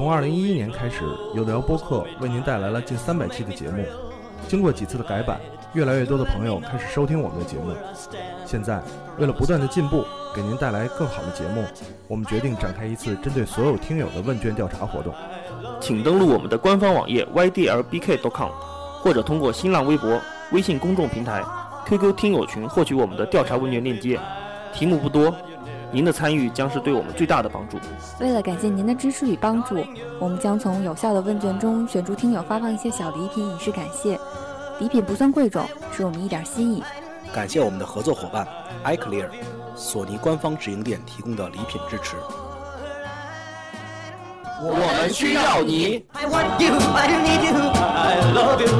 从2011年开始，有聊播客为您带来了近300期的节目。经过几次的改版，越来越多的朋友开始收听我们的节目。现在，为了不断的进步，给您带来更好的节目，我们决定展开一次针对所有听友的问卷调查活动。请登录我们的官方网页 ydlbk.com，或者通过新浪微博、微信公众平台、QQ 听友群获取我们的调查问卷链接。题目不多，您的参与将是对我们最大的帮助。为了感谢您的支持与帮助，我们将从有效的问卷中选出听友发放一些小礼品以示感谢。礼品不算贵重，是我们一点心意。感谢我们的合作伙伴 iClear，索尼官方直营店提供的礼品支持。我们需要你。I want you, I need you, I love you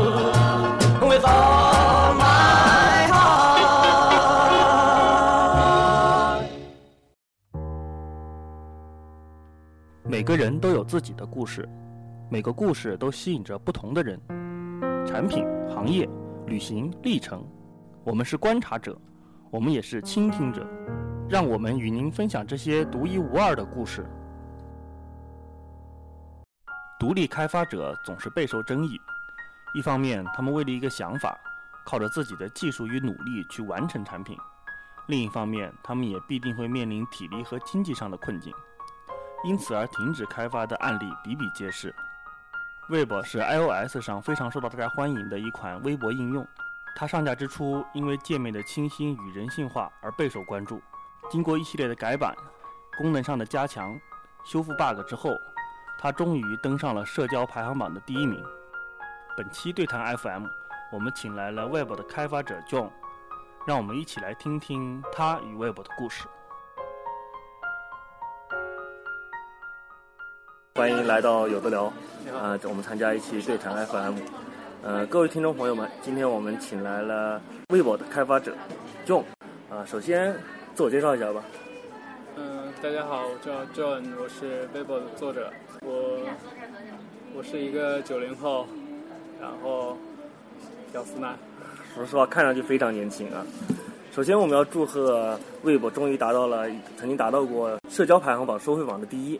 每个人都有自己的故事，每个故事都吸引着不同的人。产品、行业、旅行、历程，我们是观察者，我们也是倾听者。让我们与您分享这些独一无二的故事。独立开发者总是备受争议，一方面，他们为了一个想法，靠着自己的技术与努力去完成产品；另一方面，他们也必定会面临体力和经济上的困境。因此而停止开发的案例比比皆是。Web 是 iOS 上非常受到大家欢迎的一款微博应用，它上架之初因为界面的清新与人性化而备受关注。经过一系列的改版、功能上的加强、修复 bug 之后，它终于登上了社交排行榜的第一名。本期对谈 FM，我们请来了 Web 的开发者 John，让我们一起来听听他与 Web 的故事。欢迎来到有的聊，啊、我们参加一期对谈 FM。呃，各位听众朋友们，今天我们请来了微博的开发者 John，啊、首先自我介绍一下吧。嗯，大家好，我叫 John，我是微博的作者，我我是一个九零后，然后屌丝男。说实话，看上去非常年轻啊。首先，我们要祝贺微博终于达到了曾经达到过社交排行榜收费榜的第一。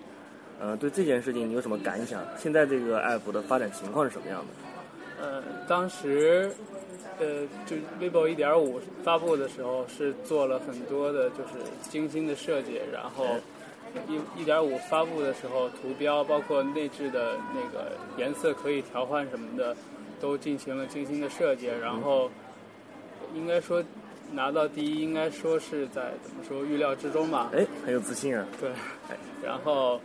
呃，对这件事情你有什么感想？现在这个 app 的发展情况是什么样的？呃，当时呃，就 vivo 一点五发布的时候是做了很多的，就是精心的设计，然后一一点五发布的时候，图标包括内置的那个颜色可以调换什么的，都进行了精心的设计，然后应该说拿到第一，应该说是在怎么说预料之中吧。哎，很有自信啊。对，然后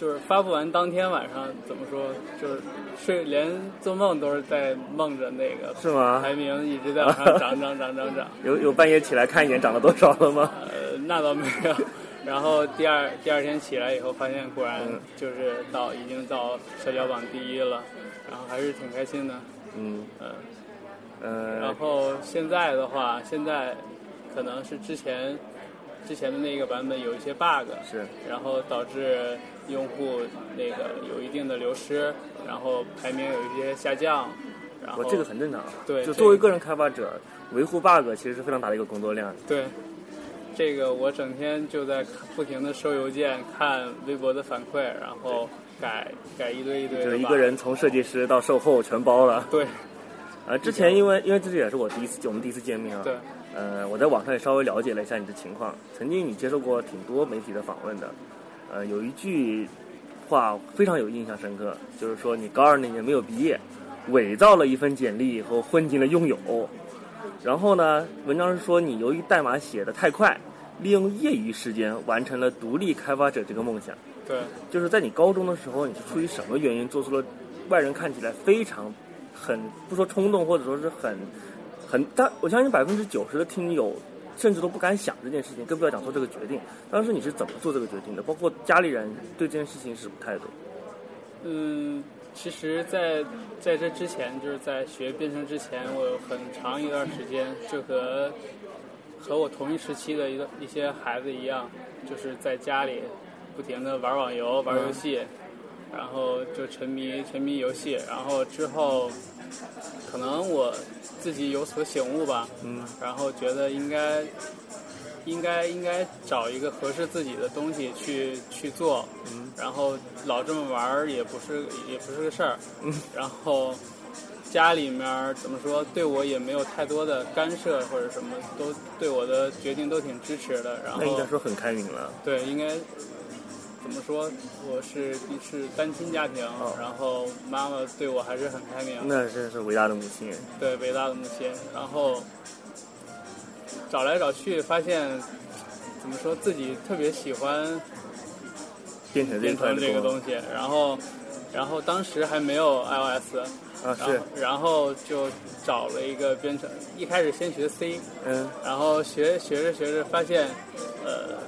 就是发布完当天晚上怎么说，就是睡连做梦都是在梦着那个是吗排名一直在往上涨涨涨涨涨。有有半夜起来看一眼涨了多少了吗？呃，那倒没有。然后第二第二天起来以后，发现果然嗯就是到已经到社交榜第一了，然后还是挺开心的。嗯嗯，呃然，后现在的话，现在可能是之前之前的那个版本有一些 bug，是然后导致用户那个有一定的流失，然后排名有一些下降，然后我这个很正常啊。对就作为个人开发者，维护 bug 其实是非常大的一个工作量。对，这个我整天就在不停的收邮件，看微博的反馈，然后改改一堆一堆的就是一个人从设计师到售后全包了。对 呃，之前因为因为这也是我第一次我们第一次见面啊。对。呃，我在网上也稍微了解了一下你的情况。曾经你接受过挺多媒体的访问的，呃，有一句话非常有印象深刻，就是说你高二那年没有毕业，伪造了一份简历以后混进了拥有。然后呢，文章是说你由于代码写的太快，利用业余时间完成了独立开发者这个梦想。对就是在你高中的时候，你是出于什么原因做出了外人看起来非常很不说冲动，或者说是很很，但我相信百分之九十的听友甚至都不敢想这件事情，更不要讲做这个决定。当时你是怎么做这个决定的？包括家里人对这件事情是什么态度？嗯，其实在，在这之前，就是在学编程之前，我有很长一段时间就和和我同一时期的一个一些孩子一样，就是在家里不停的玩网游、玩游戏，然后就沉迷沉迷游戏，然后之后可能我自己有所醒悟吧，嗯，然后觉得应该应该应该找一个合适自己的东西去去做，嗯。然后老这么玩儿也不是也不是个事儿，嗯。然后家里面怎么说对我也没有太多的干涉或者什么，都对我的决定都挺支持的，然后那应该说很开明了。对应该怎么说，我是是单亲家庭，哦。然后妈妈对我还是很开明，那真是伟大的母亲。对伟大的母亲，然后找来找去发现，怎么说自己特别喜欢编程编程这个东西，然后然后当时还没有 iOS，啊，是，然后就找了一个编程，一开始先学 C，嗯。然后学学着学着发现，呃，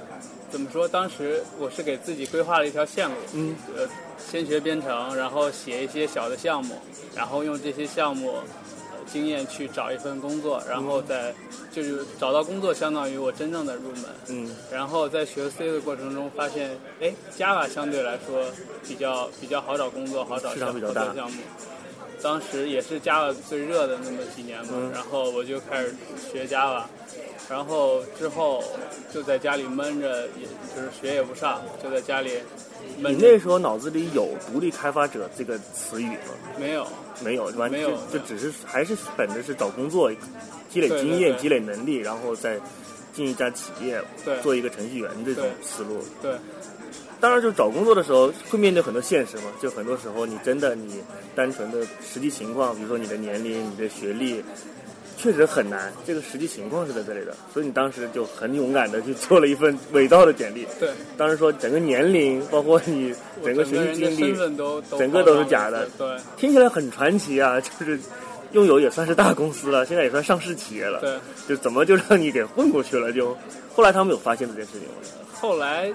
怎么说？当时我是给自己规划了一条线路，嗯，呃，先学编程，然后写一些小的项目，然后用这些项目、呃、经验去找一份工作，然后再、就是找到工作，相当于我真正的入门。嗯然后在学 C 的过程中发现，哎，Java 相对来说比较比较好找工作，好找项比较大好找项目。当时也是 Java 最热的那么几年嘛，嗯然后我就开始学 Java，然后之后就在家里闷着，也就是学也不上，就在家里你。那时候脑子里有独立开发者这个词语吗？没有，没有，完没有就就只是还是本着是找工作，积累经验、对积累能力，然后再进一家企业对做一个程序员这种思路。对当然，就是找工作的时候会面对很多现实嘛，就很多时候你真的你单纯的实际情况，比如说你的年龄、你的学历，确实很难。这个实际情况是在这里的，所以你当时就很勇敢的去做了一份伪造的简历。对，当时说整个年龄，包括你整个学习经历，身份都都整个都是假的对听起来很传奇啊，就是拥有也算是大公司了，现在也算上市企业了，对。就怎么就让你给混过去了？就后来他们有发现这件事情吗？后来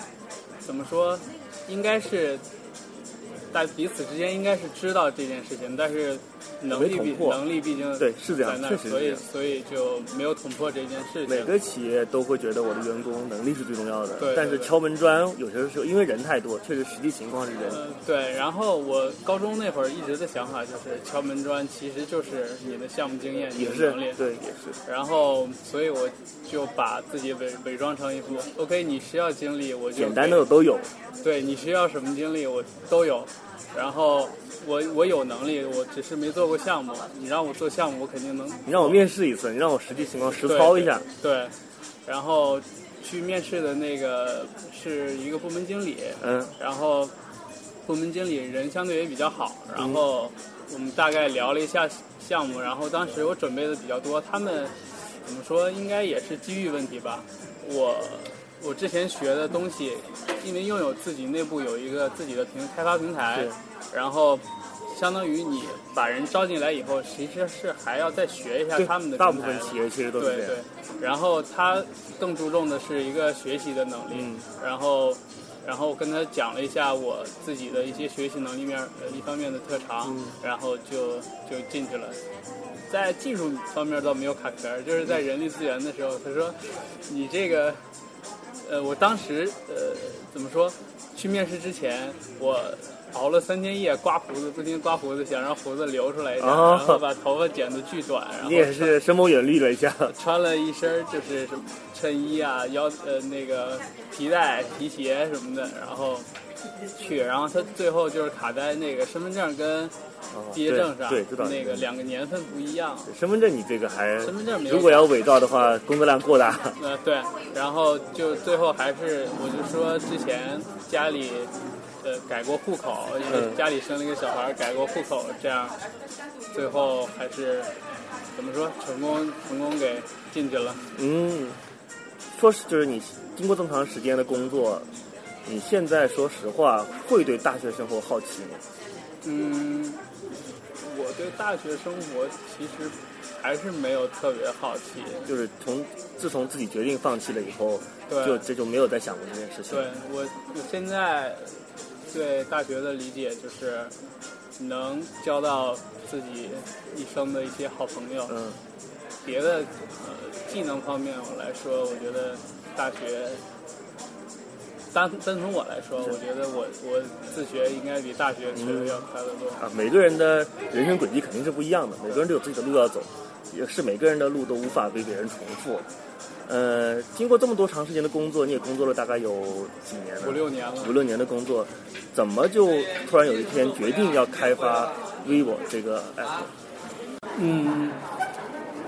怎么说，应该是大彼此之间应该是知道这件事情，但是能力毕没捅破能力毕竟对是这样确实所以所以就没有捅破这件事情。每个企业都会觉得我的员工能力是最重要的，对对对但是敲门砖有些时候因为人太多，确实实际情况是人。呃，对，然后我高中那会儿一直的想法就是敲门砖其实就是你的项目经验、你也是的能力。对，也是然后，所以我就把自己伪伪装成一副 OK，你需要经历，我就简单给的都有。对你需要什么经历我都有，然后我我有能力，我只是没做过项目。你让我做项目，我肯定能。你让我面试一次，你让我实际情况实操一下。对，然后去面试的那个是一个部门经理，嗯，然后部门经理人相对也比较好，然后我们大概聊了一下项目，然后当时我准备的比较多，他们怎么说应该也是机遇问题吧，我。我之前学的东西，因为拥有自己内部有一个自己的平开发平台，然后相当于你把人招进来以后，其实是还要再学一下他们的，大部分企业其实都是对这样对。，然后他更注重的是一个学习的能力，嗯然后，然后跟他讲了一下我自己的一些学习能力面呃一方面的特长，嗯然后就就进去了。在技术方面倒没有卡壳，就是在人力资源的时候，他说你这个，呃，我当时呃怎么说？去面试之前，我熬了三天夜，刮胡子，不停刮胡子，想让胡子留出来一点，哦然后把头发剪得巨短，然后你也是深谋远虑了一下。穿了一身就是什么衬衣啊、腰呃那个皮带、皮鞋什么的，然后去，然后他最后就是卡在那个身份证跟哦毕业证上，对，对知道那个两个年份不一样。身份证你这个还，身份证没有如果要伪造的话，工作量过大。呃，对，然后就最后还是我就说之前家里呃改过户口，因为嗯家里生了一个小孩儿，改过户口，这样最后还是怎么说成功成功给进去了。嗯，说是就是你经过这么长时间的工作，你现在说实话会对大学生活好奇吗？嗯，我对大学生活其实还是没有特别好奇。就是从自从自己决定放弃了以后，对就这就没有再想过这件事情。对我，我现在对大学的理解就是能交到自己一生的一些好朋友。嗯，别的呃技能方面我来说，我觉得大学。单单从我来说，我觉得我我自学应该比大学学的要快得多。啊，每个人的人生轨迹肯定是不一样的，每个人都有自己的路要走，也是每个人的路都无法被别人重复。呃，经过这么多长时间的工作，你也工作了大概有几年了？五六年了。五六年的工作，怎么就突然有一天决定要开发 vivo 这个 app？嗯，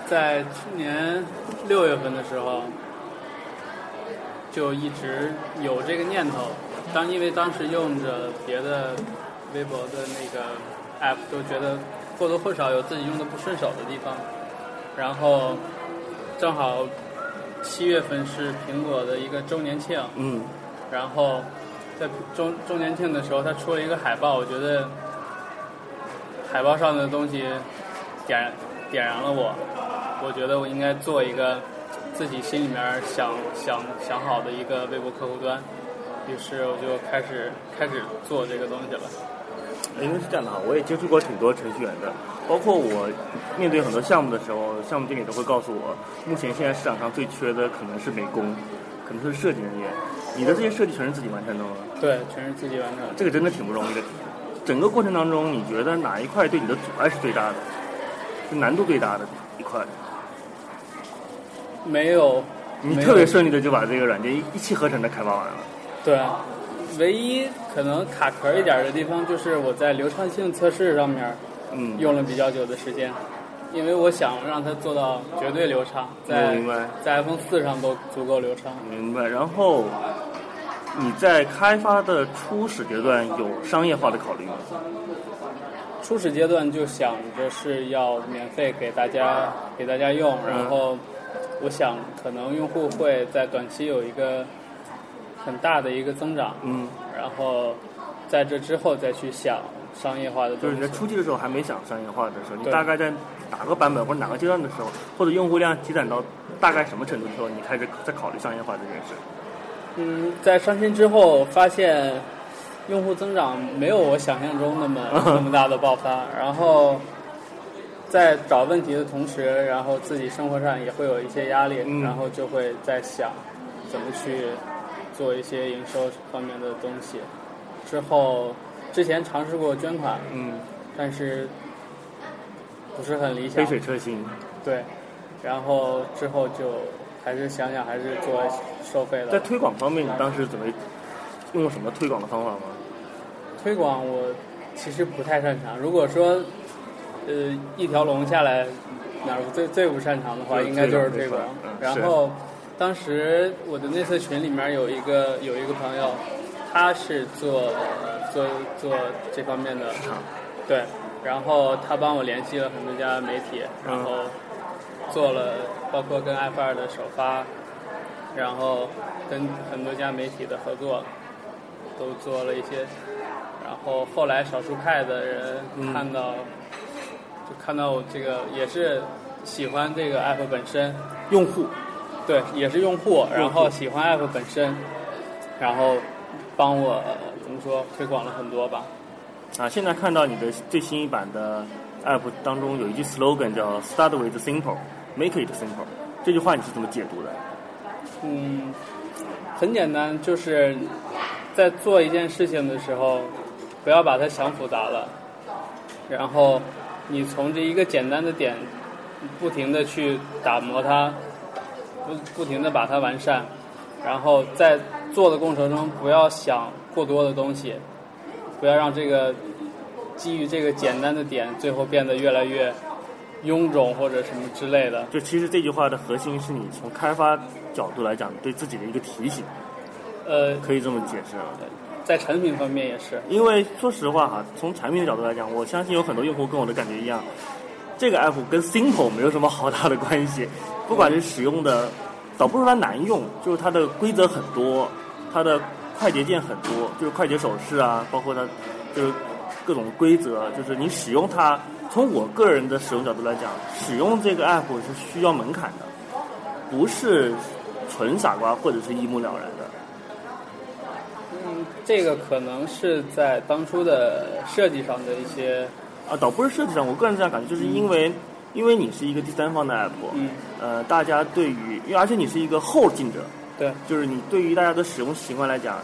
在去年六月份的时候，就一直有这个念头。当因为当时用着别的微博的那个 app，都觉得或多或少有自己用的不顺手的地方。然后正好七月份是苹果的一个周年庆，嗯，然后在周周年庆的时候，他出了一个海报，我觉得海报上的东西点点燃了我，我觉得我应该做一个自己心里面想想想好的一个微博客户端，于是我就开始开始做这个东西了。因为是这样的哈，我也接触过挺多程序员的，包括我面对很多项目的时候，项目经理都会告诉我，目前现在市场上最缺的可能是美工，可能是设计人员。你的这些设计全是自己完成的吗？对，全是自己完成的。这个真的挺不容易的。整个过程当中，你觉得哪一块对你的阻碍是最大的？是难度最大的一块？没有，你特别顺利的就把这个软件一一气呵成的开发完了。对，唯一可能卡壳一点的地方就是我在流畅性测试上面嗯，用了比较久的时间，因为我想让它做到绝对流畅，在在 iPhone 四上都足够流畅。明白。然后你在开发的初始阶段有商业化的考虑吗？初始阶段就想着是要免费给大家给大家用，然后我想可能用户会在短期有一个很大的一个增长，嗯，然后在这之后再去想商业化的东西就是你在。初期的时候还没想商业化的时候，你大概在哪个版本或者哪个阶段的时候，或者用户量积攒到大概什么程度的时候，你开始在考虑商业化这件事？嗯，在上新之后发现用户增长没有我想象中那么 那么大的爆发，然后在找问题的同时，然后自己生活上也会有一些压力，嗯然后就会在想怎么去做一些营收方面的东西。之后之前尝试过捐款，嗯，但是不是很理想杯。水车薪。对，然后之后就还是想想还是做收费的。在推广方面，你当时怎么用过什么推广的方法吗？推广我其实不太擅长。如果说呃一条龙下来，哪儿最最不擅长的话，应该就是推广。然后当时我的内测群里面有一个有一个朋友，他是做做做这方面的。市场。对，然后他帮我联系了很多家媒体，然后做了包括跟 F 二的首发，然后跟很多家媒体的合作，都做了一些。然后后来少数派的人嗯。看到，就看到我这个也是喜欢这个 app 本身，用户对，也是用户，然后喜欢 app 本身，然后帮我呃怎么说推广了很多吧。啊，现在看到你的最新一版的 app 当中有一句 slogan 叫 “Start with simple, make it simple”，这句话你是怎么解读的？嗯，很简单，就是在做一件事情的时候，不要把它想复杂了，然后你从这一个简单的点，不停的去打磨它，不不停的把它完善，然后在做的过程中不要想过多的东西，不要让这个基于这个简单的点，最后变得越来越臃肿或者什么之类的。就其实这句话的核心是你从开发角度来讲对自己的一个提醒，呃，可以这么解释吗？在产品方面也是。因为说实话哈，从产品的角度来讲，我相信有很多用户跟我的感觉一样，这个 app 跟 simple 没有什么好大的关系。不管是使用的，倒不是它难用，就是它的规则很多，它的快捷键很多，就是快捷手势啊，包括它就是各种规则，就是你使用它，从我个人的使用角度来讲，使用这个 app 是需要门槛的，不是纯傻瓜或者是一目了然的。嗯，这个可能是在当初的设计上的一些，啊，倒不是设计上，我个人这样感觉，就是因为、因为你是一个第三方的 app，嗯，呃，大家对于，因为而且你是一个后进者，对，就是你对于大家的使用习惯来讲，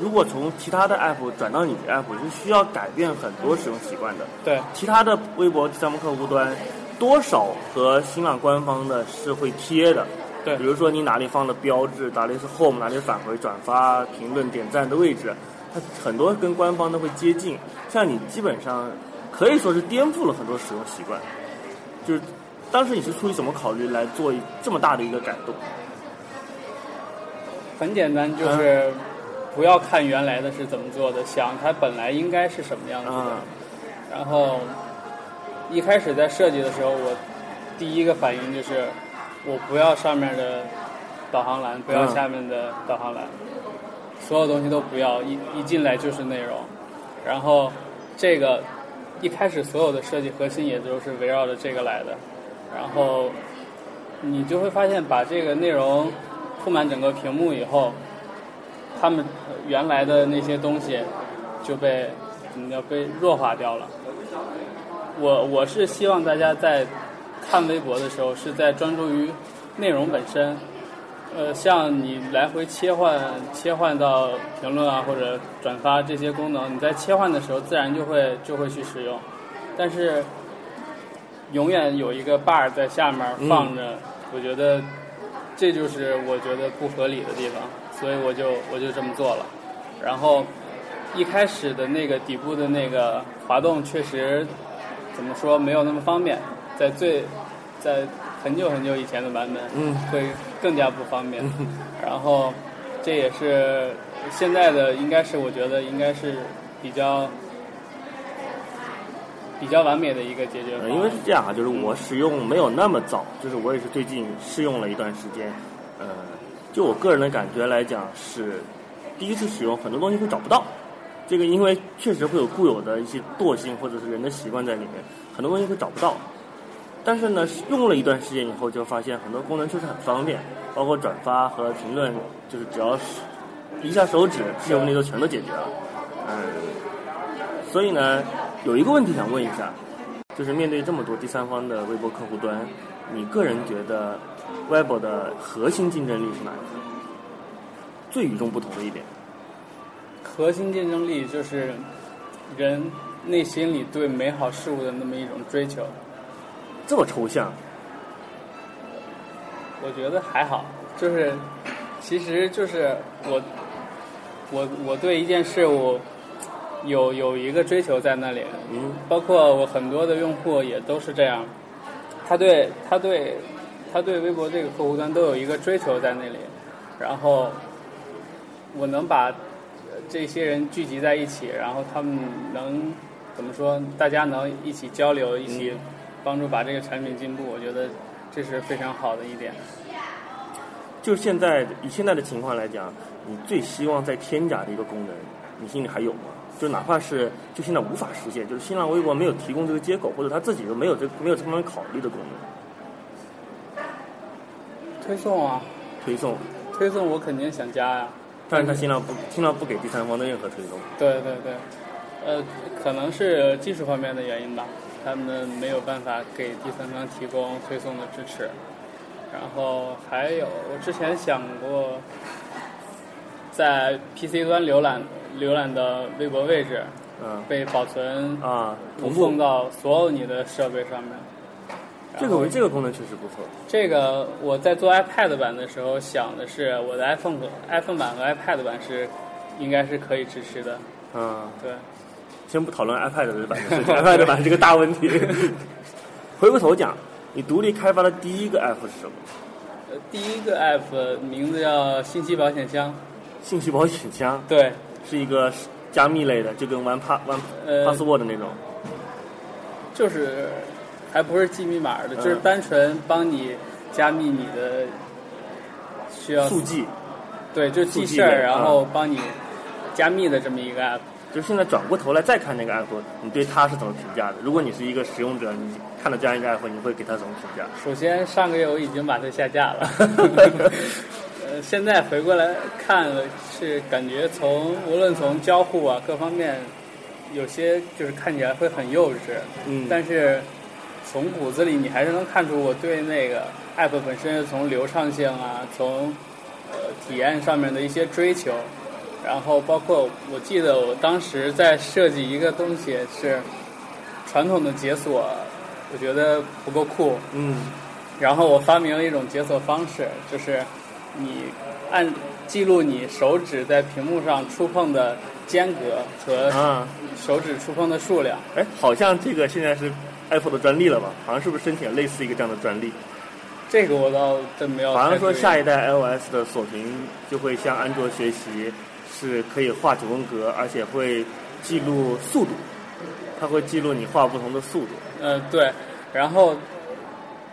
如果从其他的 app 转到你的 app，是需要改变很多使用习惯的。对，其他的微博第三方客户端多少和新浪官方的是会贴的，对比如说你哪里放了标志，哪里是 home，哪里返回、转发、评论、点赞的位置，它很多跟官方都会接近。像你基本上可以说是颠覆了很多使用习惯。就是当时你是出于什么考虑来做这么大的一个改动？很简单，就是不要看原来的是怎么做的，想它本来应该是什么样子的。啊，然后一开始在设计的时候，我第一个反应就是我不要上面的导航栏，不要嗯下面的导航栏，所有东西都不要，一一进来就是内容。然后这个一开始所有的设计核心也都是围绕着这个来的，然后你就会发现把这个内容铺满整个屏幕以后，他们原来的那些东西就被怎么叫被弱化掉了。我我是希望大家在看微博的时候是在专注于内容本身，呃，像你来回切换切换到评论啊或者转发这些功能，你在切换的时候自然就会就会去使用，但是永远有一个 bar 在下面放着，我觉得这就是我觉得不合理的地方，所以我就我就这么做了。然后一开始的那个底部的那个滑动确实怎么说没有那么方便，在最在很久很久以前的版本，嗯，会更加不方便。然后这也是现在的应该是我觉得应该是比较比较完美的一个解决方案。因为是这样啊，就是我使用没有那么早，就是我也是最近试用了一段时间，呃，就我个人的感觉来讲是，第一次使用很多东西会找不到，这个因为确实会有固有的一些惰性或者是人的习惯在里面，很多东西会找不到。但是呢，用了一段时间以后，就发现很多功能确实很方便，包括转发和评论，就是只要是一下手指，这些问题都全都解决了。嗯，所以呢，有一个问题想问一下，就是面对这么多第三方的微博客户端，你个人觉得 Web 的核心竞争力是哪一个？最与众不同的一点？核心竞争力就是人内心里对美好事物的那么一种追求。这么抽象？我觉得还好，就是其实就是我我我对一件事物有有一个追求在那里，嗯包括我很多的用户也都是这样，他对他对他对微博这个客户端都有一个追求在那里，然后我能把呃这些人聚集在一起，然后他们能怎么说？大家能一起交流，一起帮助把这个产品进步，我觉得这是非常好的一点。就现在以现在的情况来讲，你最希望再添加的一个功能，你心里还有吗？就哪怕是就现在无法实现，就是新浪微博没有提供这个接口，或者他自己都没有这没有这方面考虑的功能，推送啊，推送，推送我肯定想加呀、但是他新浪不新浪不给第三方的任何推送。对对对，呃，可能是技术方面的原因吧，他们没有办法给第三方提供推送的支持。然后还有，我之前想过，在 PC 端浏览浏览的微博位置嗯被保存啊，无同步，缝到所有你的设备上面。这个这个功能确实不错。这个我在做 iPad 版的时候想的是，我的 iPhone 和 iPhone 版和 iPad 版是应该是可以支持的。嗯，对，先不讨论 iPad 的版的事情，iPad 版是个大问题。回过头讲，你独立开发的第一个 app 是什么？呃第一个 app 名字叫信息保险箱。信息保险箱对，是一个加密类的，就跟玩 pa 玩呃 password 的那种。就是还不是记密码的，嗯就是单纯帮你加密你的需要速记，对，就记事儿，然后嗯帮你加密的这么一个 app。就是现在转过头来再看那个 app，你对它是怎么评价的？如果你是一个使用者，你看到这样一个 app，你会给它怎么评价？首先，上个月我已经把它下架了。呃，现在回过来看了，是感觉从无论从交互啊各方面，有些就是看起来会很幼稚，嗯但是从骨子里你还是能看出我对那个 app 本身从流畅性啊，从呃体验上面的一些追求，然后包括我记得我当时在设计一个东西是传统的解锁，我觉得不够酷，嗯然后我发明了一种解锁方式，就是你按记录你手指在屏幕上触碰的间隔和啊，手指触碰的数量。哎，好像这个现在是 Apple 的专利了吧？好像是不是申请了类似一个这样的专利？这个我倒真没有太好。像说下一代 iOS 的锁屏就会向安卓学习，是可以画九宫格，而且会记录速度，它会记录你画不同的速度。呃，对，然后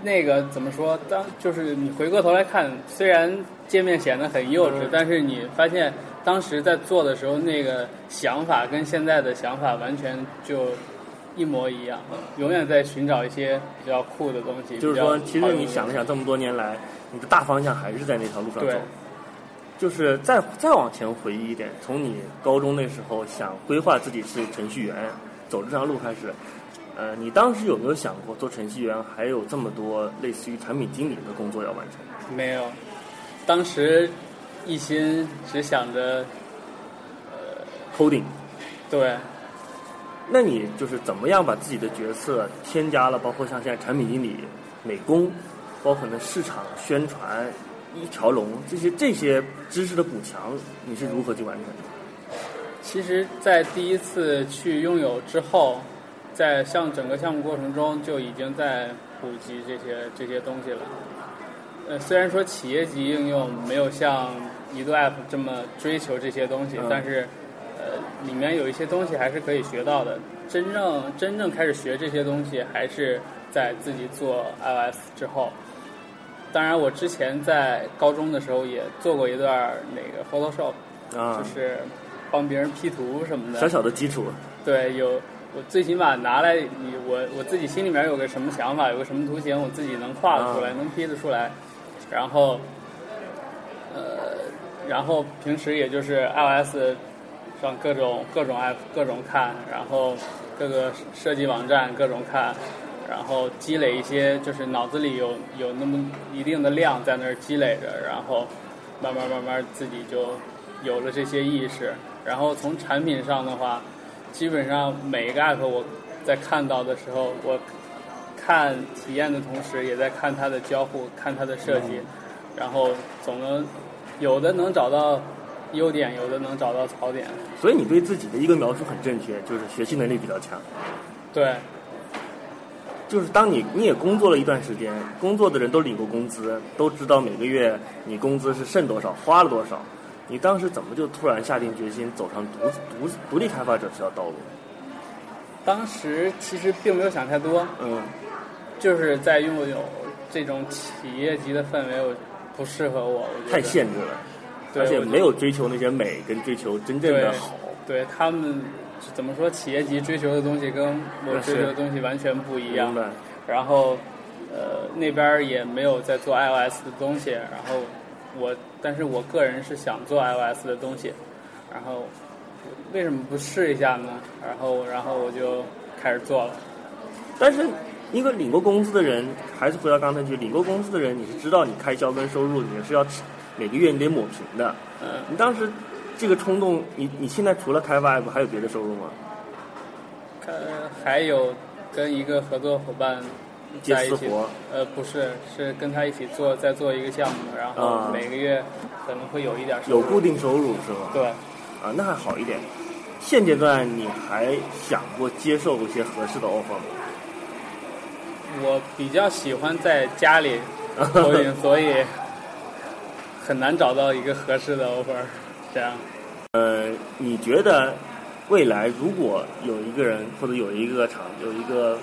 那个怎么说？当就是你回过头来看，虽然界面显得很幼稚，嗯但是你发现当时在做的时候，那个想法跟现在的想法完全就一模一样，永远在寻找一些比较酷的东西。就是说，其实你想了想，这么多年来，你的大方向还是在那条路上走。就是再再往前回忆一点，从你高中那时候想规划自己是程序员，走这条路开始，呃，你当时有没有想过做程序员还有这么多类似于产品经理的工作要完成？没有，当时一心只想着呃 coding，对。那你就是怎么样把自己的角色添加了，包括像现在产品经理、美工，包括呢市场宣传、一条龙这些这些知识的补强，你是如何去完成的？其实，在第一次去拥有之后，在像整个项目过程中就已经在普及这些这些东西了。呃，虽然说企业级应用没有像移动 App 这么追求这些东西，嗯但是呃，里面有一些东西还是可以学到的。真正真正开始学这些东西，还是在自己做 iOS 之后。当然，我之前在高中的时候也做过一段那个 Photoshop，啊就，是帮别人 P 图什么的。小小的基础，对，有我最起码拿来，你我我自己心里面有个什么想法，有个什么图形，我自己能画得出来，啊能 P 得出来。然后，呃，然后平时也就是 iOS 上各种各种 app 各种看，然后各个设计网站各种看，然后积累一些，就是脑子里有有那么一定的量在那儿积累着，然后慢慢慢慢自己就有了这些意识。然后从产品上的话，基本上每一个 app 我在看到的时候，我看体验的同时，也在看它的交互，看它的设计，然后总能有的能找到优点，有的能找到槽点。所以你对自己的一个描述很正确，就是学习能力比较强。对，就是当你你也工作了一段时间，工作的人都领过工资，都知道每个月你工资是剩多少，花了多少。你当时怎么就突然下定决心走上独独独立开发者这条道路？当时其实并没有想太多，嗯，就是在拥有这种企业级的氛围，我不适合我，我太限制了，而且没有追求那些美跟追求真正的对好。对他们怎么说，企业级追求的东西跟我追求的东西完全不一样？然后，呃，那边也没有在做 iOS 的东西，然后我，但是我个人是想做 iOS 的东西，然后为什么不试一下呢？然后，然后我就开始做了。但是一个领过工资的人，还是回到刚才那句，领过工资的人，你是知道你开销跟收入你是要每个月你得抹平的。嗯，你当时这个冲动，你你现在除了开发 app 还有别的收入吗？呃还有跟一个合作伙伴接在一起，私活呃，不是，是跟他一起做，在做一个项目，然后啊每个月可能会有一点收入。有固定收入是吗？对，啊，那还好一点。现阶段你还想过接受一些合适的 offer 吗？我比较喜欢在家里 投影，所以很难找到一个合适的 offer。这样，呃，你觉得未来如果有一个人或者有一个厂有一个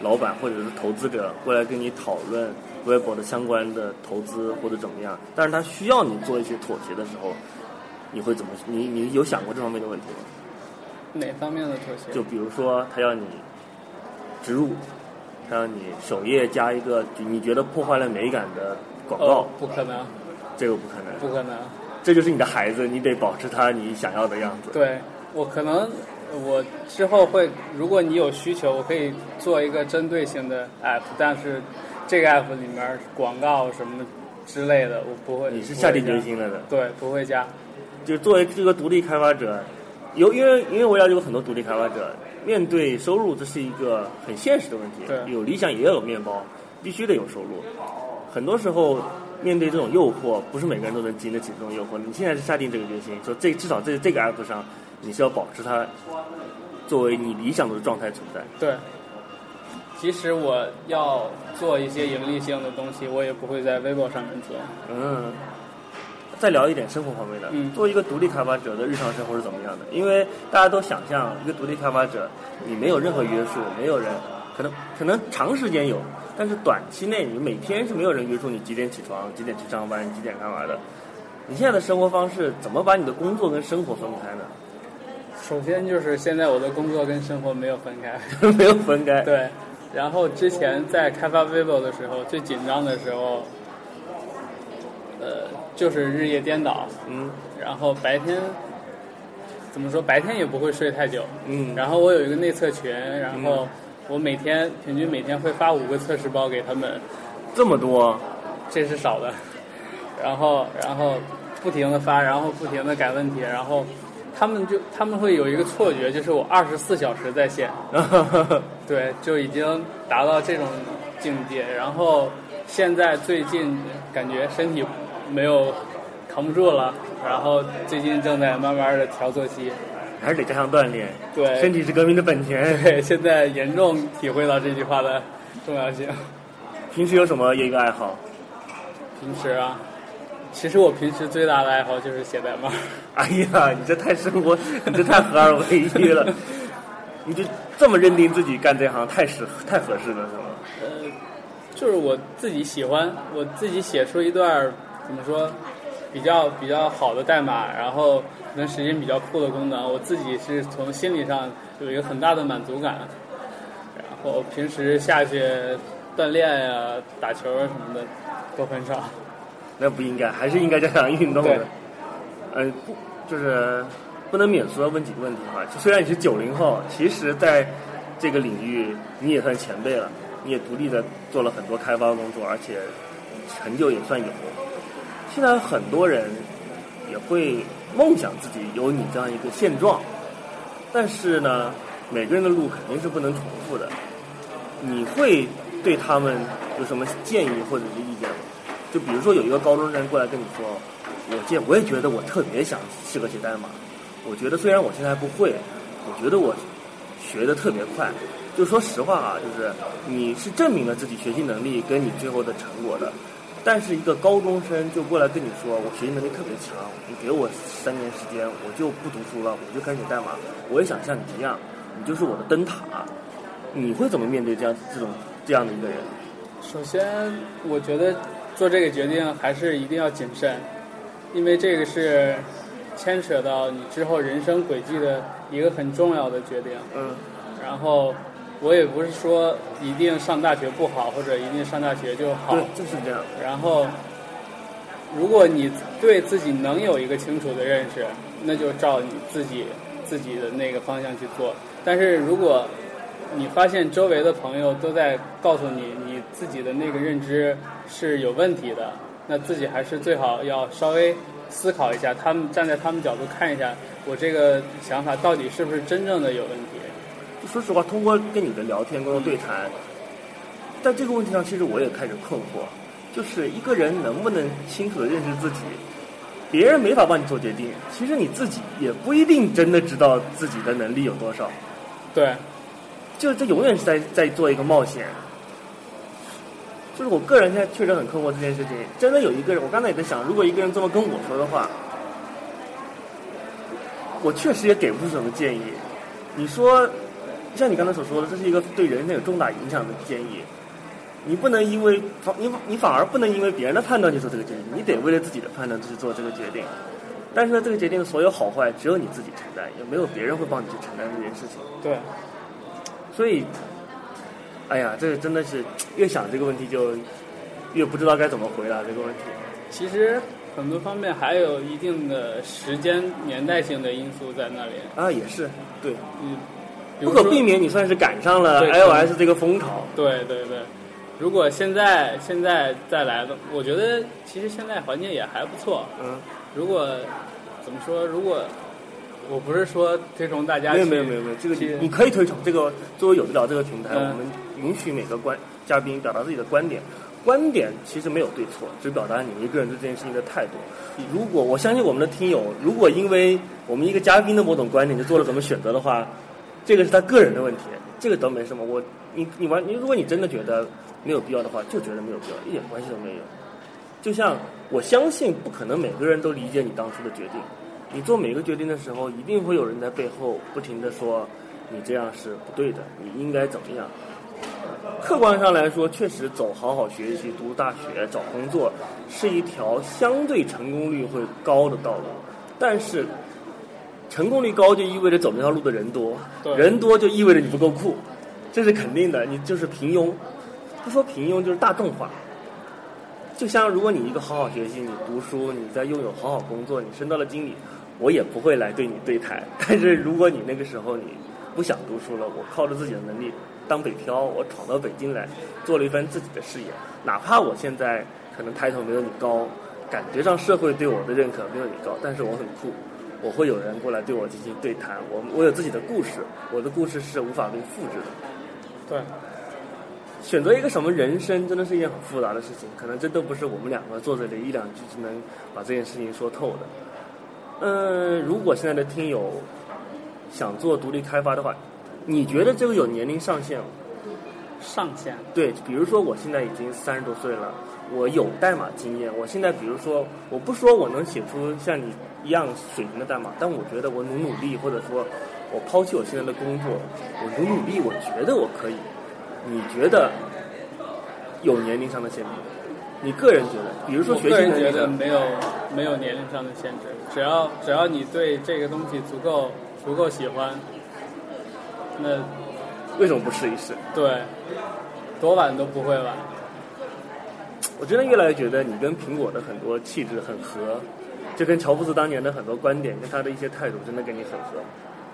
老板或者是投资者过来跟你讨论微博的相关的投资或者怎么样，但是他需要你做一些妥协的时候，你会怎么？你你有想过这方面的问题吗？哪方面的妥协？就比如说他要你植入，他要你首页加一个你觉得破坏了美感的广告，哦，不可能，这个不可能。不可能。这就是你的孩子，你得保持他你想要的样子。对我可能，我之后会，如果你有需求，我可以做一个针对性的 app，但是这个 app 里面广告什么之类的，我不会。你是下定？决心了的。对，不会加。就作为这个独立开发者，有因为因为我了解过很多独立开发者，面对收入这是一个很现实的问题。对有理想也有面包，必须得有收入。很多时候面对这种诱惑，不是每个人都能经得起这种诱惑。你现在是下定这个决心，说这至少在这个 app 上，你是要保持它作为你理想的状态存在。对，即使我要做一些盈利性的东西，我也不会在微博上面做。嗯，再聊一点生活方面的。嗯作为一个独立开发者的日常生活是怎么样的？因为大家都想象一个独立开发者，你没有任何约束，没有人，可能可能长时间有，但是短期内你每天是没有人约束你几点起床、几点去上班、几点干嘛的。你现在的生活方式怎么把你的工作跟生活分开呢？首先就是现在我的工作跟生活 没有分开。没有分开。对，然后之前在开发 vivo 的时候，最紧张的时候，呃，就是日夜颠倒，嗯然后白天怎么说，白天也不会睡太久。嗯，然后我有一个内测群，然后我每天平均每天会发五个测试包给他们，这么多，这是少的。然后然后不停的发，然后不停的改问题，然后他们就他们会有一个错觉，就是我二十四小时在线。对，就已经达到这种境界。然后现在最近感觉身体没有扛不住了，然后最近正在慢慢的调作息。还是得加强锻炼。对，身体是革命的本钱。对，现在严重体会到这句话的重要性。平时有什么业余爱好？平时啊，其实我平时最大的爱好就是写代码。哎呀，你这太生活，你这太合二为一了。你就这么认定自己干这行，太适太合适了，是吗？呃，就是我自己喜欢，我自己写出一段怎么说，比较比较好的代码，然后能实现比较酷的功能，我自己是从心理上有一个很大的满足感。然后平时下去锻炼呀、打球啊什么的都很少。那不应该，还是应该加强运动的对。嗯、不，就是不能免俗的问几个问题哈。就虽然你是九零后，其实在这个领域你也算前辈了，你也独立的做了很多开发工作，而且成就也算有。现在很多人也会梦想自己有你这样一个现状，但是呢，每个人的路肯定是不能重复的。你会对他们有什么建议或者是意见吗？就比如说有一个高中生过来跟你说，我见我也觉得我特别想适合写代码，我觉得虽然我现在还不会，我觉得我学的特别快。就说实话啊，就是你是证明了自己学习能力跟你最后的成果的，但是一个高中生就过来跟你说，我学习能力特别强，你给我三年时间，我就不读书了，我就开始写代码，我也想像你一样，你就是我的灯塔。你会怎么面对这样这种这样的一个人？首先，我觉得做这个决定还是一定要谨慎，因为这个是牵扯到你之后人生轨迹的一个很重要的决定。嗯然后，我也不是说一定上大学不好，或者一定上大学就好对。，就是这样。然后，如果你对自己能有一个清楚的认识，那就照你自己自己的那个方向去做。但是如果你发现周围的朋友都在告诉你你自己的那个认知是有问题的，那自己还是最好要稍微思考一下，他们站在他们角度看一下，我这个想法到底是不是真正的有问题。说实话，通过跟你的聊天、跟我对谈，在这个问题上，其实我也开始困惑，就是一个人能不能清楚的认识自己，别人没法帮你做决定，其实你自己也不一定真的知道自己的能力有多少，对，就这永远是在在做一个冒险。就是我个人现在确实很困惑这件事情，真的有一个人，我刚才也在想，如果一个人这么跟我说的话，我确实也给不出什么建议。你说，像你刚才所说的，这是一个对人生有重大影响的建议，你不能因为反你你反而不能因为别人的判断去做这个决定，你得为了自己的判断去做这个决定。但是呢，这个决定的所有好坏只有你自己承担，也没有别人会帮你去承担这件事情。对，所以，哎呀，这个真的是越想这个问题就越不知道该怎么回答这个问题。其实很多方面还有一定的时间年代性的因素在那里。啊，也是，对，嗯，不可避免，你算是赶上了 iOS 这个风潮。对对对，如果现在现在再来的，我觉得其实现在环境也还不错。嗯，如果怎么说，如果我不是说推崇大家没有没有没有没有，这个去你你可以推崇这个。作为有的聊这个平台，嗯我们允许每个观嘉宾表达自己的观点。观点其实没有对错，只表达你一个人对这件事情的态度。如果我相信我们的听友，如果因为我们一个嘉宾的某种观点就做了怎么选择的话，这个是他个人的问题，这个都没什么。我你你完，你如果你真的觉得没有必要的话，就觉得没有必要，一点关系都没有。就像我相信，不可能每个人都理解你当初的决定。你做每个决定的时候，一定会有人在背后不停的说你这样是不对的，你应该怎么样。客观上来说，确实走好好学习、读大学、找工作是一条相对成功率会高的道路，但是成功率高就意味着走这条路的人多，人多就意味着你不够酷，这是肯定的。你就是平庸，不说平庸就是大众化。就像如果你一个好好学习，你读书，你在拥有好好工作，你升到了经理，我也不会来对你对台。但是如果你那个时候你不想读书了，我靠着自己的能力当北漂，我闯到北京来，做了一番自己的事业，哪怕我现在可能抬头没有你高，感觉上社会对我的认可没有你高，但是我很酷，我会有人过来对我进行对谈，我我有自己的故事，我的故事是无法被复制的。对，选择一个什么人生，真的是一件很复杂的事情，可能真都不是我们两个坐这里一两句就能把这件事情说透的。嗯，如果现在的听友想做独立开发的话，你觉得这个有年龄上限吗？上限对，比如说我现在已经三十多岁了，我有代码经验，我现在比如说，我不说我能写出像你一样水平的代码，但我觉得我努努力，或者说我抛弃我现在的工作，我努努力，我觉得我可以。你觉得有年龄上的限制？你个人觉得，比如说学我个人习能力上，觉得没有没有年龄上的限制，只要只要你对这个东西足够足够喜欢，那为什么不试一试？对多晚都不会晚。我真的越来越觉得你跟苹果的很多气质很合，就跟乔布斯当年的很多观点跟他的一些态度真的跟你很合。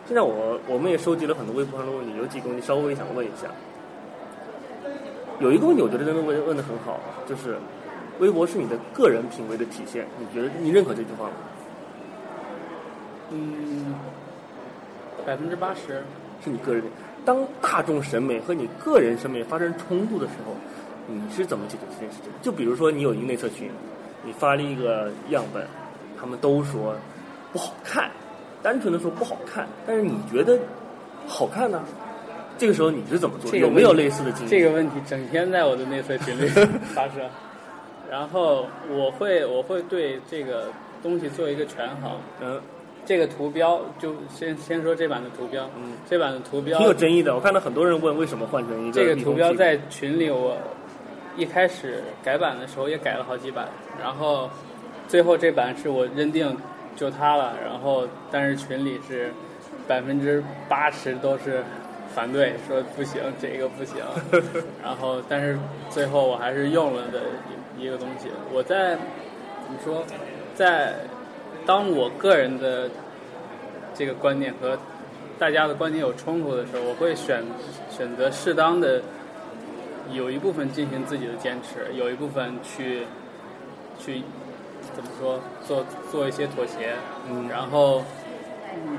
现在我我们也收集了很多微博上的问题，有几个问题稍微想问一下。有一个问题我觉得真的问问的很好，就是微博是你的个人品味的体现，你觉得你认可这句话吗？嗯，百分之八十，是你个人。当大众审美和你个人审美发生冲突的时候，你是怎么解决这件事情？就比如说你有一个内测群，你发了一个样本，他们都说不好看，单纯的说不好看，但是你觉得好看呢？这个时候你是怎么做？这个有没有类似的经历？这个问题整天在我的内测群里发生，然后我会我会对这个东西做一个权衡。嗯，这个图标就先先说这版的图标，嗯，这版的图标挺有争议的。我看到很多人问为什么换成一个这个图标在群里，我一开始改版的时候也改了好几版，然后最后这版是我认定就它了，然后但是群里是百分之八十都是反对，说不行，这个不行。然后但是最后我还是用了的一一个东西。我在怎么说，在当我个人的这个观点和大家的观点有冲突的时候，我会选选择适当的有一部分进行自己的坚持，有一部分去去怎么说做做一些妥协，嗯。然后嗯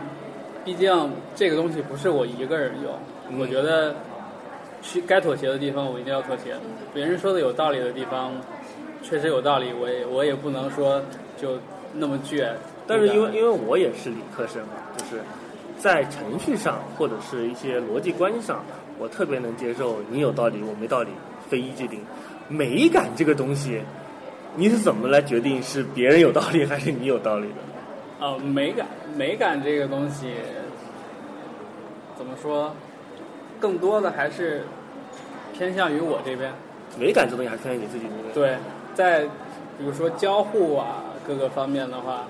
毕竟这个东西不是我一个人用，嗯我觉得去该妥协的地方我一定要妥协，别人说的有道理的地方确实有道理，我也我也不能说就那么倔。但是因为因为我也是理科生嘛，就是在程序上或者是一些逻辑关系上，我特别能接受你有道理我没道理，非一即零。美感这个东西，你是怎么来决定是别人有道理还是你有道理的？啊，美感美感这个东西怎么说？更多的还是偏向于我这边。美感这东西还是偏向你自己那边。对，在比如说交互啊各个方面的话，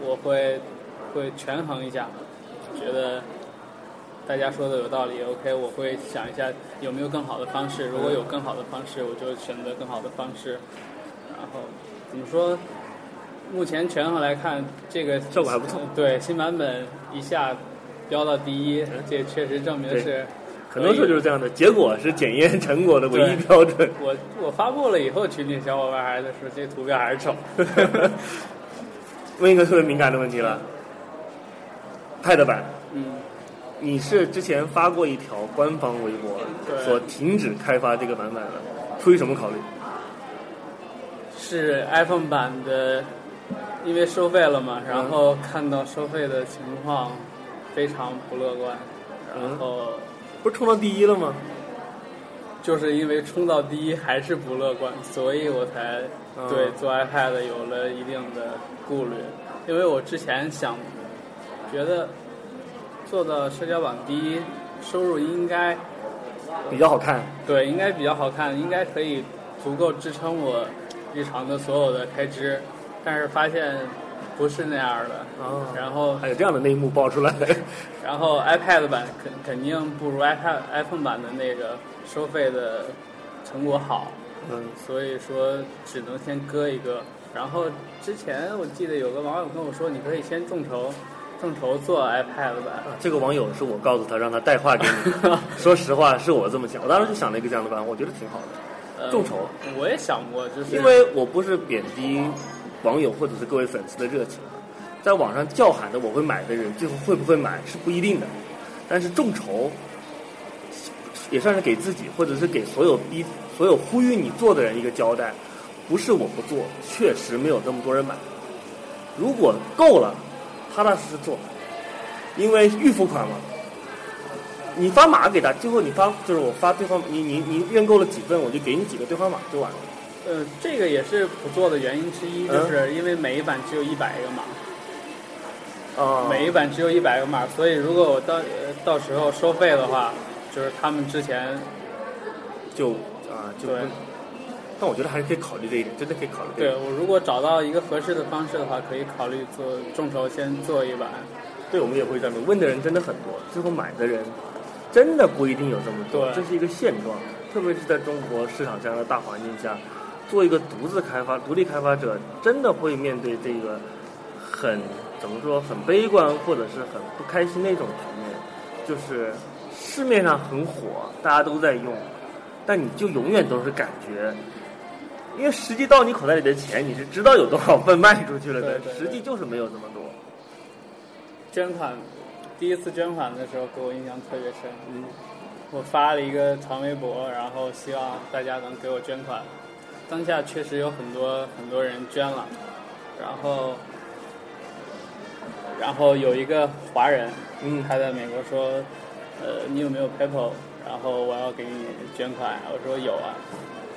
我会会权衡一下，觉得大家说的有道理，OK，我会想一下有没有更好的方式。如果有更好的方式，我就选择更好的方式。然后怎么说？目前权衡来看，这个效果还不错 对，新版本一下飙到第一，这确实证明是。很多时候就是这样的，结果是检验成果的唯一标准。我我发布了以后，群里小伙伴还在说这图标还是丑。问一个特别敏感的问题了，Pad 版，嗯，你是之前发过一条官方微博，说停止开发这个版本了，出于什么考虑？是 iPhone 版的，因为收费了嘛，嗯然后看到收费的情况非常不乐观，嗯然后不是冲到第一了吗？就是因为冲到第一还是不乐观，所以我才嗯对做 iPad 有了一定的顾虑，因为我之前想觉得做的社交榜第一，收入应该比较好看，对应该比较好看，应该可以足够支撑我日常的所有的开支，但是发现不是那样的，啊然后还有这样的内幕爆出来，然后 iPad 版肯肯定不如 iPad iPhone 版的那个收费的成果好，嗯，所以说只能先割一割。然后之前我记得有个网友跟我说，你可以先众筹，众筹做 iPad 版。啊这个网友是我告诉他让他带话给你，说实话是我这么想，我当时就想了一个这样的办法，我觉得挺好的，呃众筹。我也想过，就是因为我不是贬低网友或者是各位粉丝的热情，在网上叫喊的我会买的人，最后会不会买是不一定的。但是众筹也算是给自己，或者是给所有逼所有呼吁你做的人一个交代。不是我不做，确实没有这么多人买。如果够了，踏踏实实做，因为预付款嘛。你发码给他，最后你发就是我发对方，你你你认购了几份，我就给你几个兑换码就完了。呃，这个也是不做的原因之一，嗯就是因为每一版只有一百个码，啊每一版只有一百个码，所以如果我到呃到时候收费的话，就是他们之前就啊就不对但我觉得还是可以考虑这一点，真的可以考虑这一点。对我如果找到一个合适的方式的话，可以考虑做众筹先做一把。对，我们也会这样的。问的人真的很多，最后买的人真的不一定有这么多，这是一个现状。特别是在中国市场这样的大环境下，做一个独自开发、独立开发者，真的会面对这个很怎么说很悲观或者是很不开心的一种局面，就是市面上很火，大家都在用，但你就永远都是感觉。因为实际到你口袋里的钱，你是知道有多少份卖出去了的，实际就是没有这么多。捐款，第一次捐款的时候给我印象特别深。嗯，我发了一个长微博，然后希望大家能给我捐款。当下确实有很多很多人捐了，然后，然后有一个华人，嗯他在美国说，呃，你有没有 PayPal？然后我要给你捐款，我说有啊。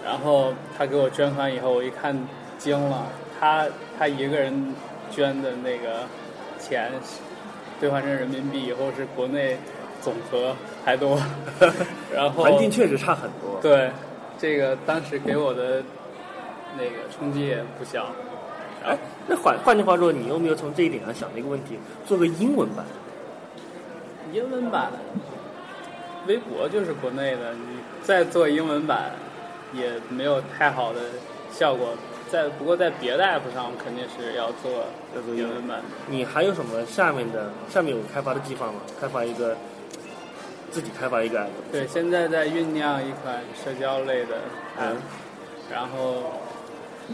然后他给我捐款以后，我一看惊了，他他一个人捐的那个钱，兑换成人民币以后是国内总和还多。然后环境确实差很多。对，这个当时给我的那个冲击也不小。哎，那换换句话说，你有没有从这一点上想了一个问题，做个英文版？英文版，微博就是国内的，你再做英文版也没有太好的效果。在不过在别的 app 上肯定是要做要做英文版。你还有什么下面的下面有开发的计划吗？开发一个自己开发一个 app？对，现在在酝酿一款社交类的 app，、然后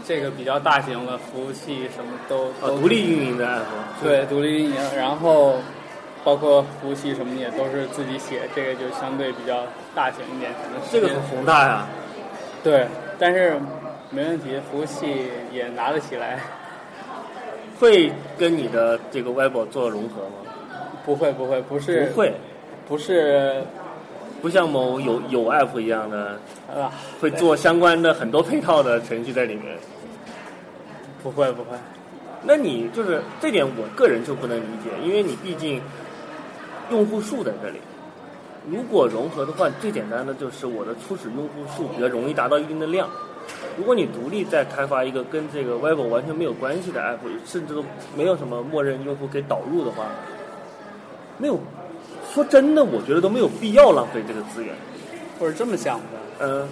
这个比较大型了，服务器什么都啊，都独立运营的 app。对，独立运营，然后包括服务器什么的也都是自己写，这个就相对比较大型一点，可能这个很宏大呀。对，但是没问题，服务器也拿得起来，会跟你的这个 Web 做融合吗？不会不会，不是不会，不是不像某有有 app 一样的，啊，会做相关的很多配套的程序在里面。不会不会，那你就是这点，我个人就不能理解，因为你毕竟用户数在这里。如果融合的话，最简单的就是我的初始用户数比较容易达到一定的量。如果你独立再开发一个跟这个 Web 完全没有关系的 app，甚至都没有什么默认用户可以导入的话，没有。说真的，我觉得都没有必要浪费这个资源。或者这么想的，嗯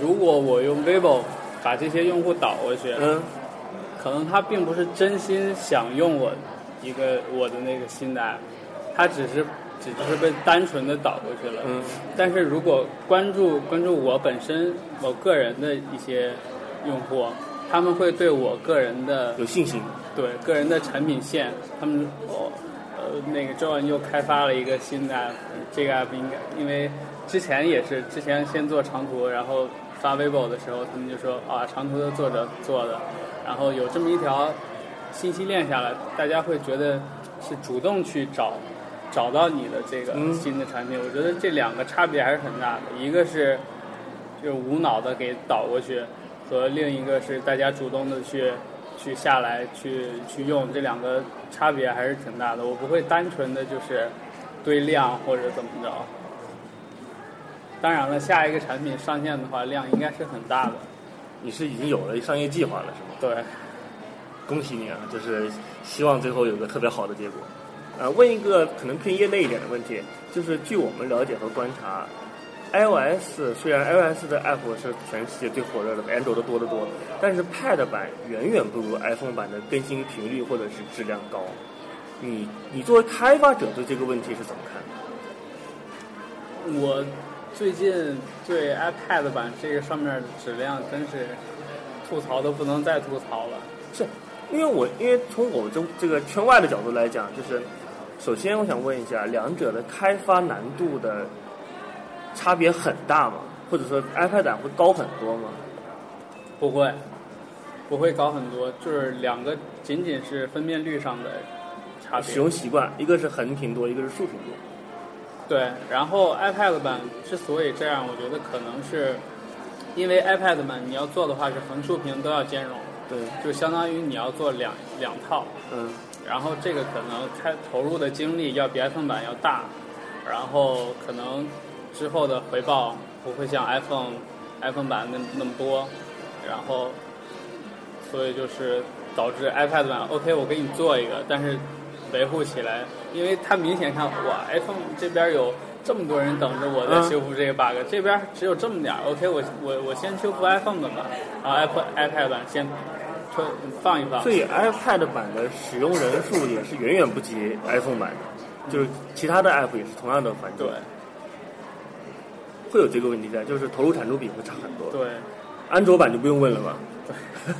如果我用 vivo 把这些用户导过去，嗯，可能他并不是真心想用我一个我的那个新的 app，他只是只是被单纯的导过去了。嗯，但是如果关注关注我本身我个人的一些用户，他们会对我个人的有信心。对个人的产品线，他们哦呃那个 John 又开发了一个新的 app，这个 app 应该因为之前也是之前先做长途，然后发 Weibo 的时候，他们就说啊长途的作者做的，然后有这么一条信息链下来，大家会觉得是主动去找找到你的这个嗯新的产品。我觉得这两个差别还是很大的，一个是就是无脑的给导过去，和另一个是大家主动的去去下来去去用，这两个差别还是挺大的。我不会单纯的就是堆量或者怎么着。当然了，下一个产品上线的话，量应该是很大的。你是已经有了商业计划了是吗？对，恭喜你啊！就是希望最后有个特别好的结果。呃，问一个可能偏业内一点的问题，就是据我们了解和观察，iOS 虽然 iOS 的 app 是全世界最火热的，Android 的多得多，但是 Pad 版远远不如 iPhone 版的更新频率或者是质量高。你你作为开发者对这个问题是怎么看的？我最近对 iPad 版这个上面的质量真是吐槽的不能再吐槽了。是因为我因为从我这这个圈外的角度来讲，就是首先我想问一下，两者的开发难度的差别很大吗？或者说 iPad 版会高很多吗？不会，不会高很多，就是两个仅仅是分辨率上的差别。使用习惯，一个是横屏多，一个是竖屏多。对，然后 iPad 版之所以这样，我觉得可能是因为 iPad 版你要做的话是横竖屏都要兼容，对，就相当于你要做两两套，嗯，然后这个可能开投入的精力要比 iPhone 版要大，然后可能之后的回报不会像 iPhone iPhone 版那那么多，然后所以就是导致 iPad 版 OK 我给你做一个，但是维护起来，因为它明显看哇 iPhone 这边有这么多人等着我在嗯。修复这个 bug，、这边只有这么点儿 OK 我我我先修复 iPhone 的吧，然后 iPad iPad 版先推放一放所，以 iPad 版的使用人数也是远远不及 iPhone 版的，就是其他的 app 也是同样的环境对，会有这个问题在，就是投入产出比会差很多。对。安卓版就不用问了吧？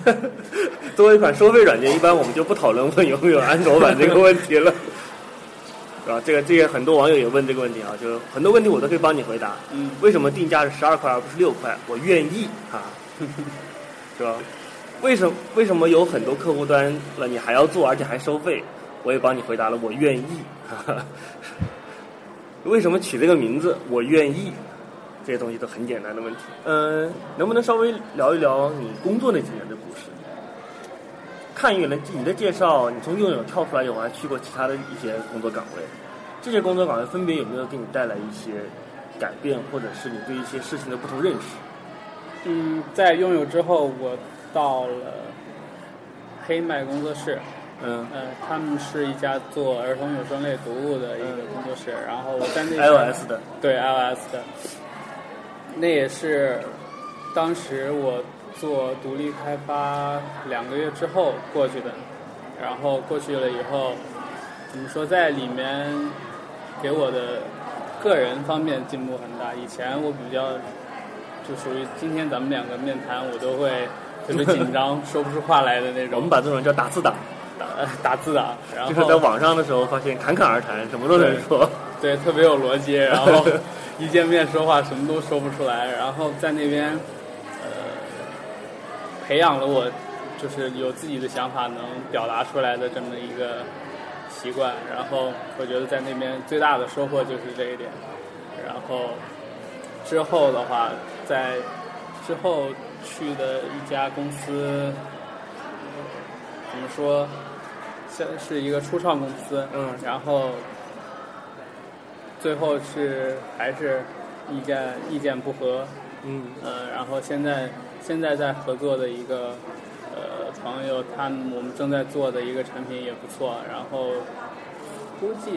作为一款收费软件，一般我们就不讨论问有没有安卓版这个问题了，是 吧？这个这个很多网友也问这个问题啊，就是很多问题我都可以帮你回答。嗯，为什么定价是十二块而不是六块？我愿意啊，是吧？为什么为什么有很多客户端了你还要做，而且还收费？我也帮你回答了，我愿意。哈 哈为什么取这个名字？我愿意。这些东西都很简单的问题。嗯、能不能稍微聊一聊你工作那几年的故事？看远了你的介绍，你从拥有跳出来以后，还去过其他的一些工作岗位。这些工作岗位分别有没有给你带来一些改变，或者是你对一些事情的不同认识？嗯，在拥有之后，我到了黑麦工作室，嗯。呃，他们是一家做儿童有声类读物的一个工作室，然后我在那，iOS 的，对 iOS 的，那也是当时我做独立开发两个月之后过去的，然后过去了以后，怎么说，在里面给我的个人方面进步很大。以前我比较就属于今天咱们两个面谈，我都会特别紧张，说不出话来的那种。我们把这种人叫打字党，打打字党，然后就是在网上的时候发现侃侃而谈，什么都能说。对，特别有逻辑，然后 一见面说话什么都说不出来，然后在那边，呃，培养了我就是有自己的想法能表达出来的这么一个习惯，然后我觉得在那边最大的收获就是这一点，然后之后的话，在之后去的一家公司，怎么说，像是一个初创公司，嗯然后最后是还是意见意见不合，嗯呃，然后现在现在在合作的一个呃朋友，他们我们正在做的一个产品也不错，然后估计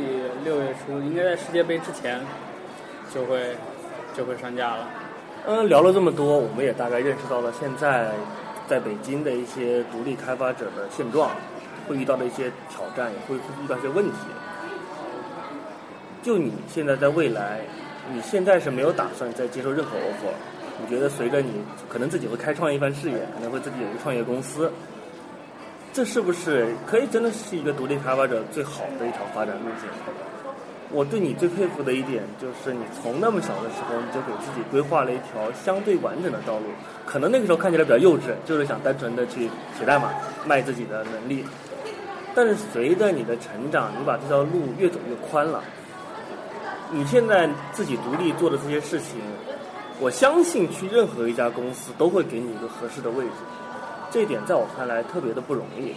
六月初应该在世界杯之前就会就会上架了。嗯，聊了这么多，我们也大概认识到了现在在北京的一些独立开发者的现状，会遇到的一些挑战，也会遇到一些问题。就你现在在未来，你现在是没有打算再接受任何 offer？你觉得随着你可能自己会开创一番事业，可能会自己有一个创业公司，这是不是可以真的是一个独立开发者最好的一条发展路径？我对你最佩服的一点就是，你从那么小的时候，你就给自己规划了一条相对完整的道路。可能那个时候看起来比较幼稚，就是想单纯的去写代码，卖自己的能力。但是随着你的成长，你把这条路越走越宽了。你现在自己独立做的这些事情，我相信去任何一家公司都会给你一个合适的位置。这一点在我看来特别的不容易。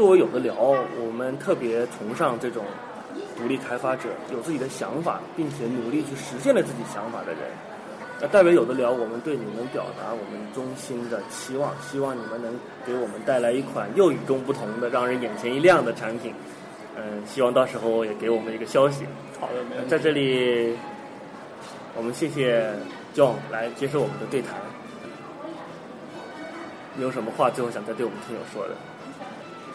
作为有的聊，我们特别崇尚这种独立开发者，有自己的想法，并且努力去实现了自己想法的人。那代表有的聊，我们对你们表达我们衷心的期望，希望你们能给我们带来一款又与众不同的、让人眼前一亮的产品。嗯，希望到时候也给我们一个消息。好的，没问题在这里，我们谢谢 John 来接受我们的对谈。你有什么话最后想再对我们听友说的？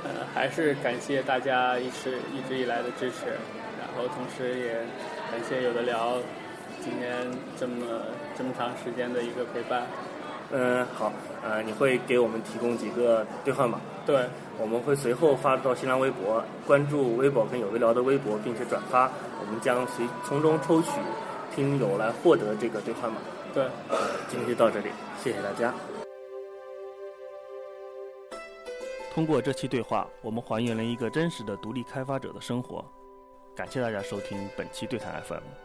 呃，还是感谢大家一直一直以来的支持，然后同时也感谢有的聊今天这么这么长时间的一个陪伴。嗯，好，呃，你会给我们提供几个兑换码？对，我们会随后发到新浪微博，关注微博跟有的聊的微博，并且转发，我们将随从中抽取听友来获得这个兑换码。对，呃，今天就到这里，谢谢大家。通过这期对话，我们还原了一个真实的独立开发者的生活。感谢大家收听本期对谈 FM。